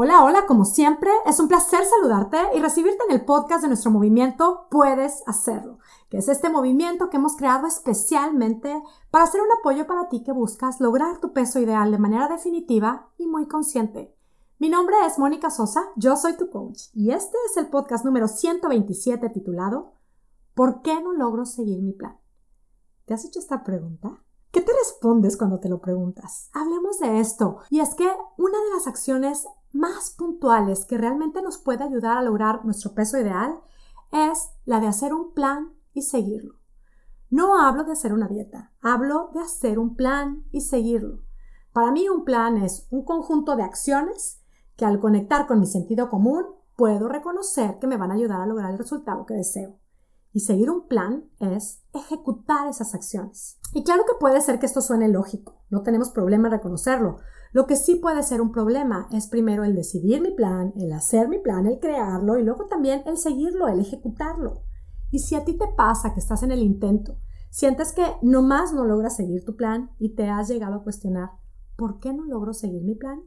Hola, hola, como siempre, es un placer saludarte y recibirte en el podcast de nuestro movimiento Puedes Hacerlo, que es este movimiento que hemos creado especialmente para ser un apoyo para ti que buscas lograr tu peso ideal de manera definitiva y muy consciente. Mi nombre es Mónica Sosa, yo soy tu coach y este es el podcast número 127 titulado ¿Por qué no logro seguir mi plan? ¿Te has hecho esta pregunta? ¿Qué te respondes cuando te lo preguntas? Hablemos de esto. Y es que una de las acciones más puntuales que realmente nos puede ayudar a lograr nuestro peso ideal es la de hacer un plan y seguirlo. No hablo de hacer una dieta, hablo de hacer un plan y seguirlo. Para mí un plan es un conjunto de acciones que al conectar con mi sentido común puedo reconocer que me van a ayudar a lograr el resultado que deseo. Y seguir un plan es ejecutar esas acciones. Y claro que puede ser que esto suene lógico, no tenemos problema en reconocerlo. Lo que sí puede ser un problema es primero el decidir mi plan, el hacer mi plan, el crearlo y luego también el seguirlo, el ejecutarlo. Y si a ti te pasa que estás en el intento, sientes que nomás no logras seguir tu plan y te has llegado a cuestionar, ¿por qué no logro seguir mi plan?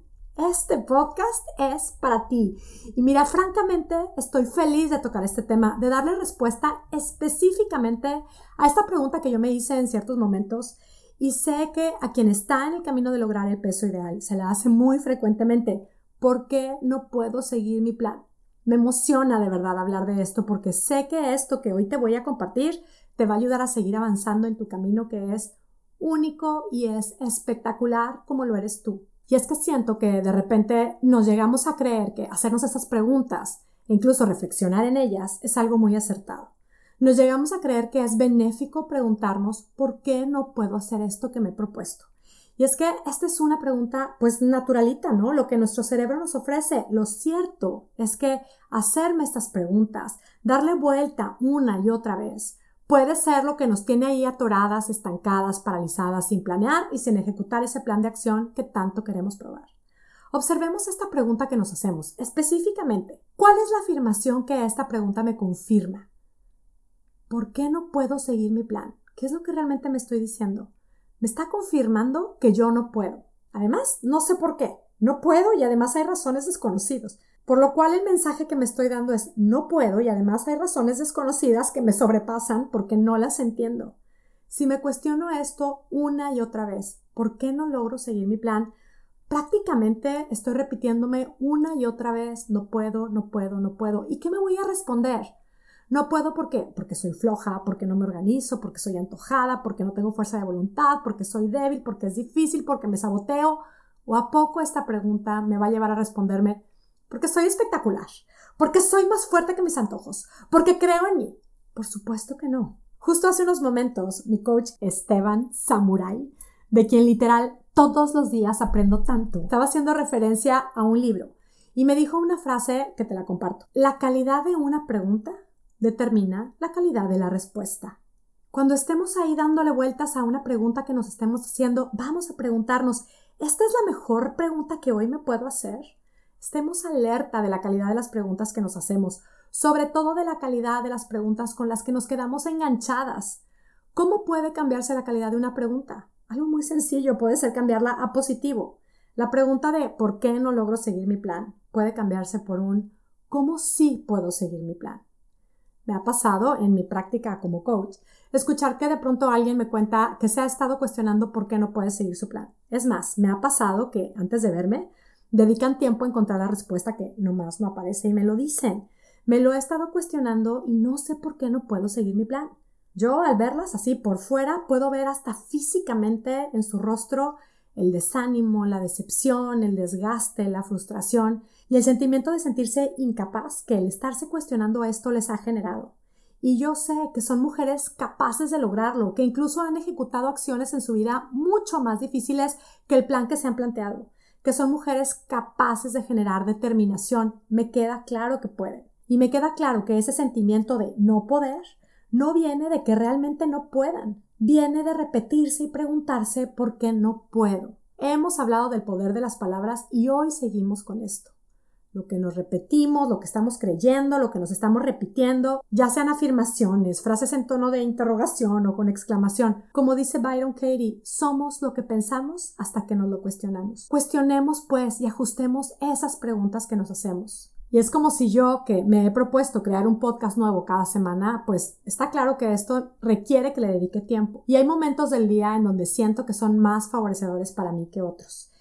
este podcast es para ti. Y mira, francamente, estoy feliz de tocar este tema, de darle respuesta específicamente a esta pregunta que yo me hice en ciertos momentos. Y sé que a quien está en el camino de lograr el peso ideal se la hace muy frecuentemente. ¿Por qué no puedo seguir mi plan? Me emociona de verdad hablar de esto porque sé que esto que hoy te voy a compartir te va a ayudar a seguir avanzando en tu camino que es único y es espectacular como lo eres tú. Y es que siento que de repente nos llegamos a creer que hacernos esas preguntas e incluso reflexionar en ellas es algo muy acertado. Nos llegamos a creer que es benéfico preguntarnos por qué no puedo hacer esto que me he propuesto. Y es que esta es una pregunta pues naturalita, ¿no? Lo que nuestro cerebro nos ofrece. Lo cierto es que hacerme estas preguntas, darle vuelta una y otra vez, puede ser lo que nos tiene ahí atoradas, estancadas, paralizadas, sin planear y sin ejecutar ese plan de acción que tanto queremos probar. Observemos esta pregunta que nos hacemos. Específicamente, ¿cuál es la afirmación que esta pregunta me confirma? ¿Por qué no puedo seguir mi plan? ¿Qué es lo que realmente me estoy diciendo? Me está confirmando que yo no puedo. Además, no sé por qué. No puedo y además hay razones desconocidas. Por lo cual el mensaje que me estoy dando es no puedo y además hay razones desconocidas que me sobrepasan porque no las entiendo. Si me cuestiono esto una y otra vez, ¿por qué no logro seguir mi plan? Prácticamente estoy repitiéndome una y otra vez, no puedo, no puedo, no puedo. ¿Y qué me voy a responder? No puedo ¿por qué? Porque soy floja, porque no me organizo, porque soy antojada, porque no tengo fuerza de voluntad, porque soy débil, porque es difícil, porque me saboteo. ¿O a poco esta pregunta me va a llevar a responderme porque soy espectacular, porque soy más fuerte que mis antojos, porque creo en mí. Por supuesto que no. Justo hace unos momentos, mi coach Esteban Samurai, de quien literal todos los días aprendo tanto, estaba haciendo referencia a un libro y me dijo una frase que te la comparto. La calidad de una pregunta determina la calidad de la respuesta. Cuando estemos ahí dándole vueltas a una pregunta que nos estemos haciendo, vamos a preguntarnos, ¿esta es la mejor pregunta que hoy me puedo hacer? Estemos alerta de la calidad de las preguntas que nos hacemos, sobre todo de la calidad de las preguntas con las que nos quedamos enganchadas. ¿Cómo puede cambiarse la calidad de una pregunta? Algo muy sencillo puede ser cambiarla a positivo. La pregunta de ¿por qué no logro seguir mi plan? puede cambiarse por un ¿cómo sí puedo seguir mi plan? Me ha pasado en mi práctica como coach escuchar que de pronto alguien me cuenta que se ha estado cuestionando por qué no puede seguir su plan. Es más, me ha pasado que antes de verme dedican tiempo a encontrar la respuesta que nomás no aparece y me lo dicen. Me lo he estado cuestionando y no sé por qué no puedo seguir mi plan. Yo al verlas así por fuera puedo ver hasta físicamente en su rostro el desánimo, la decepción, el desgaste, la frustración y el sentimiento de sentirse incapaz que el estarse cuestionando esto les ha generado. Y yo sé que son mujeres capaces de lograrlo, que incluso han ejecutado acciones en su vida mucho más difíciles que el plan que se han planteado que son mujeres capaces de generar determinación. Me queda claro que pueden. Y me queda claro que ese sentimiento de no poder no viene de que realmente no puedan, viene de repetirse y preguntarse por qué no puedo. Hemos hablado del poder de las palabras y hoy seguimos con esto. lo que nos repetimos, lo que estamos creyendo, lo que nos estamos repitiendo, ya sean afirmaciones, frases en tono de interrogación o con exclamación. Como dice Byron Katie, somos lo que pensamos hasta que nos lo cuestionamos. Cuestionemos pues y ajustemos esas preguntas que nos hacemos. Y es como si yo, que me he propuesto crear un podcast nuevo cada semana, pues está claro que esto requiere que le dedique tiempo. Y hay momentos del día en donde siento que son más favorecedores para mí que otros.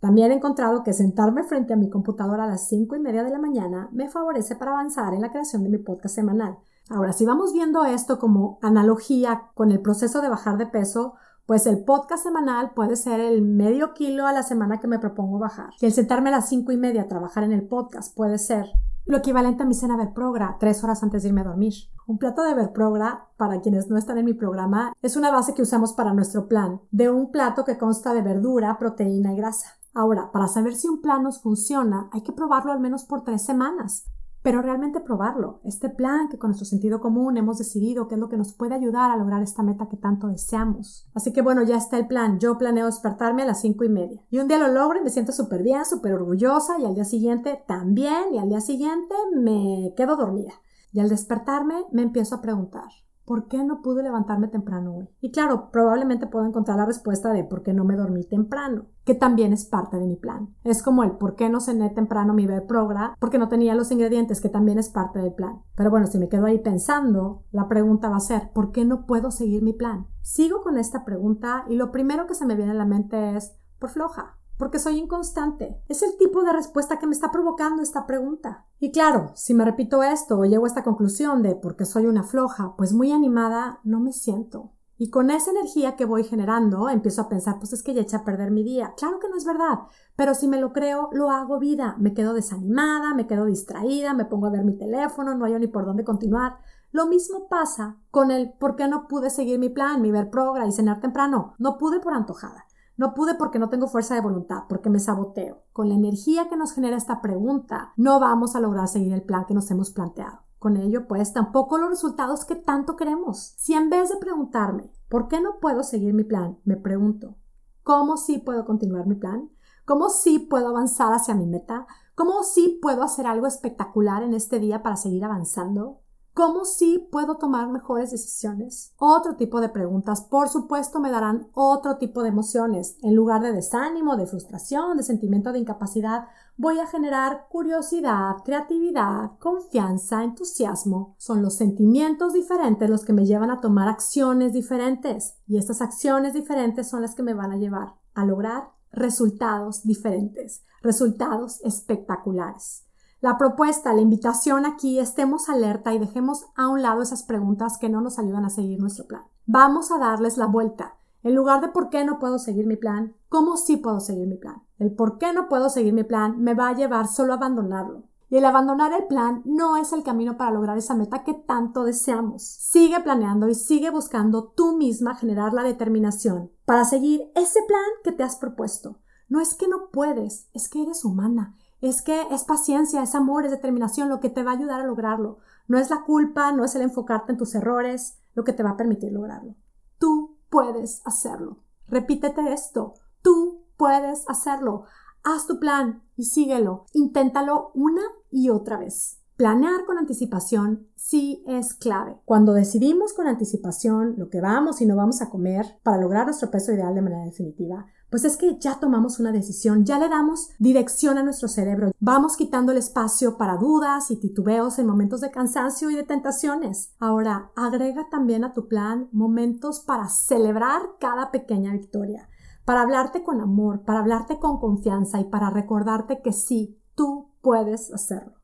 También he encontrado que sentarme frente a mi computadora a las cinco y media de la mañana me favorece para avanzar en la creación de mi podcast semanal. Ahora, si vamos viendo esto como analogía con el proceso de bajar de peso, pues el podcast semanal puede ser el medio kilo a la semana que me propongo bajar. Y el sentarme a las cinco y media a trabajar en el podcast puede ser lo equivalente a mi cena Verprogra, tres horas antes de irme a dormir. Un plato de Verprogra, para quienes no están en mi programa, es una base que usamos para nuestro plan, de un plato que consta de verdura, proteína y grasa. Ahora, para saber si un plan nos funciona, hay que probarlo al menos por tres semanas. Pero realmente probarlo, este plan que con nuestro sentido común hemos decidido que es lo que nos puede ayudar a lograr esta meta que tanto deseamos. Así que bueno, ya está el plan. Yo planeo despertarme a las cinco y media. Y un día lo logro y me siento súper bien, súper orgullosa y al día siguiente también y al día siguiente me quedo dormida. Y al despertarme me empiezo a preguntar, ¿por qué no pude levantarme temprano hoy? Y claro, probablemente puedo encontrar la respuesta de por qué no me dormí temprano, que también es parte de mi plan. Es como el por qué no cené temprano mi bebé progra, porque no tenía los ingredientes, que también es parte del plan. Pero bueno, si me quedo ahí pensando, la pregunta va a ser, ¿por qué no puedo seguir mi plan? Sigo con esta pregunta y lo primero que se me viene a la mente es, por floja porque soy inconstante. Es el tipo de respuesta que me está provocando esta pregunta. Y claro, si me repito esto o llego a esta conclusión de porque soy una floja, pues muy animada no me siento. Y con esa energía que voy generando, empiezo a pensar, pues es que ya eché a perder mi día. Claro que no es verdad, pero si me lo creo, lo hago vida. Me quedo desanimada, me quedo distraída, me pongo a ver mi teléfono, no hay ni por dónde continuar. Lo mismo pasa con el por qué no pude seguir mi plan, mi ver progra y cenar temprano. No pude por antojada. No pude porque no tengo fuerza de voluntad, porque me saboteo. Con la energía que nos genera esta pregunta, no vamos a lograr seguir el plan que nos hemos planteado. Con ello, pues tampoco los resultados que tanto queremos. Si en vez de preguntarme, ¿por qué no puedo seguir mi plan? Me pregunto, ¿cómo sí puedo continuar mi plan? ¿Cómo sí puedo avanzar hacia mi meta? ¿Cómo sí puedo hacer algo espectacular en este día para seguir avanzando? ¿Cómo sí puedo tomar mejores decisiones? Otro tipo de preguntas, por supuesto, me darán otro tipo de emociones. En lugar de desánimo, de frustración, de sentimiento de incapacidad, voy a generar curiosidad, creatividad, confianza, entusiasmo. Son los sentimientos diferentes los que me llevan a tomar acciones diferentes. Y estas acciones diferentes son las que me van a llevar a lograr resultados diferentes, resultados espectaculares. La propuesta, la invitación aquí, estemos alerta y dejemos a un lado esas preguntas que no nos ayudan a seguir nuestro plan. Vamos a darles la vuelta. En lugar de por qué no puedo seguir mi plan, ¿cómo sí puedo seguir mi plan? El por qué no puedo seguir mi plan me va a llevar solo a abandonarlo. Y el abandonar el plan no es el camino para lograr esa meta que tanto deseamos. Sigue planeando y sigue buscando tú misma generar la determinación para seguir ese plan que te has propuesto. No es que no puedes, es que eres humana es que es paciencia, es amor, es determinación lo que te va a ayudar a lograrlo. No es la culpa, no es el enfocarte en tus errores lo que te va a permitir lograrlo. Tú puedes hacerlo. Repítete esto. Tú puedes hacerlo. Haz tu plan y síguelo. Inténtalo una y otra vez. Planear con anticipación sí es clave. Cuando decidimos con anticipación lo que vamos y no vamos a comer para lograr nuestro peso ideal de manera definitiva, pues es que ya tomamos una decisión, ya le damos dirección a nuestro cerebro, vamos quitando el espacio para dudas y titubeos en momentos de cansancio y de tentaciones. Ahora, agrega también a tu plan momentos para celebrar cada pequeña victoria, para hablarte con amor, para hablarte con confianza y para recordarte que sí, tú puedes hacerlo.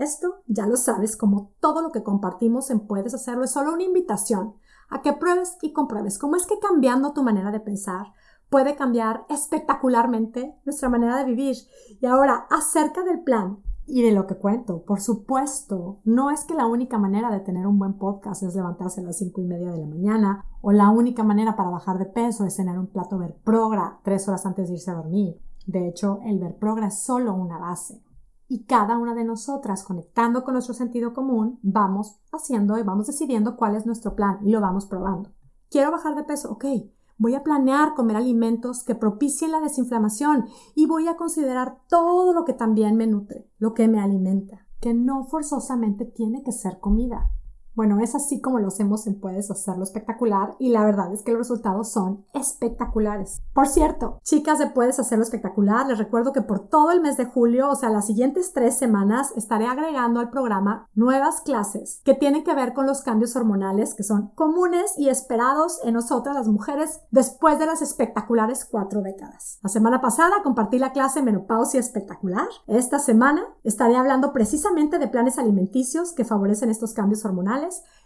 Esto ya lo sabes, como todo lo que compartimos en Puedes Hacerlo es solo una invitación a que pruebes y compruebes cómo es que cambiando tu manera de pensar, puede cambiar espectacularmente nuestra manera de vivir. Y ahora, acerca del plan y de lo que cuento, por supuesto, no es que la única manera de tener un buen podcast es levantarse a las cinco y media de la mañana, o la única manera para bajar de peso es cenar un plato Verprogra tres horas antes de irse a dormir. De hecho, el Verprogra es solo una base. Y cada una de nosotras, conectando con nuestro sentido común, vamos haciendo y vamos decidiendo cuál es nuestro plan y lo vamos probando. Quiero bajar de peso, ok, Voy a planear comer alimentos que propicien la desinflamación y voy a considerar todo lo que también me nutre, lo que me alimenta, que no forzosamente tiene que ser comida. Bueno, es así como lo hacemos en Puedes Hacerlo Espectacular y la verdad es que los resultados son espectaculares. Por cierto, chicas de Puedes Hacerlo Espectacular, les recuerdo que por todo el mes de julio, o sea, las siguientes tres semanas, estaré agregando al programa nuevas clases que tienen que ver con los cambios hormonales que son comunes y esperados en nosotras las mujeres después de las espectaculares cuatro décadas. La semana pasada compartí la clase Menopausia Espectacular. Esta semana estaré hablando precisamente de planes alimenticios que favorecen estos cambios hormonales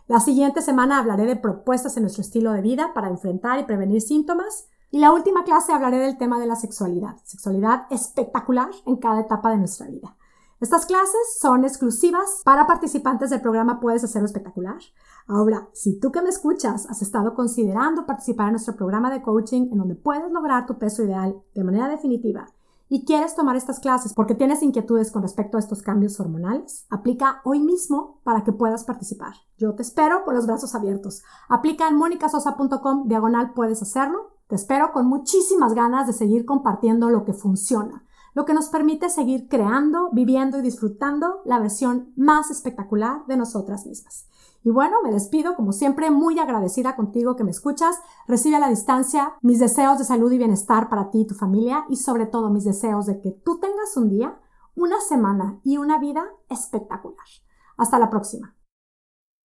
la siguiente semana hablaré de propuestas en nuestro estilo de vida para enfrentar y prevenir síntomas. Y la última clase hablaré del tema de la sexualidad. Sexualidad espectacular en cada etapa de nuestra vida. Estas clases son exclusivas para participantes del programa Puedes Hacerlo Espectacular. Ahora, si tú que me escuchas has estado considerando participar en nuestro programa de coaching en donde puedes lograr tu peso ideal de manera definitiva y quieres tomar estas clases porque tienes inquietudes con respecto a estos cambios hormonales, aplica hoy mismo para que puedas participar. Yo te espero con los brazos abiertos. Aplica en monicasosa.com diagonal puedes hacerlo. Te espero con muchísimas ganas de seguir compartiendo lo que funciona, lo que nos permite seguir creando, viviendo y disfrutando la versión más espectacular de nosotras mismas. Y bueno, me despido como siempre muy agradecida contigo que me escuchas. Recibe a la distancia mis deseos de salud y bienestar para ti y tu familia y sobre todo mis deseos de que tú tengas un día, una semana y una vida espectacular. Hasta la próxima.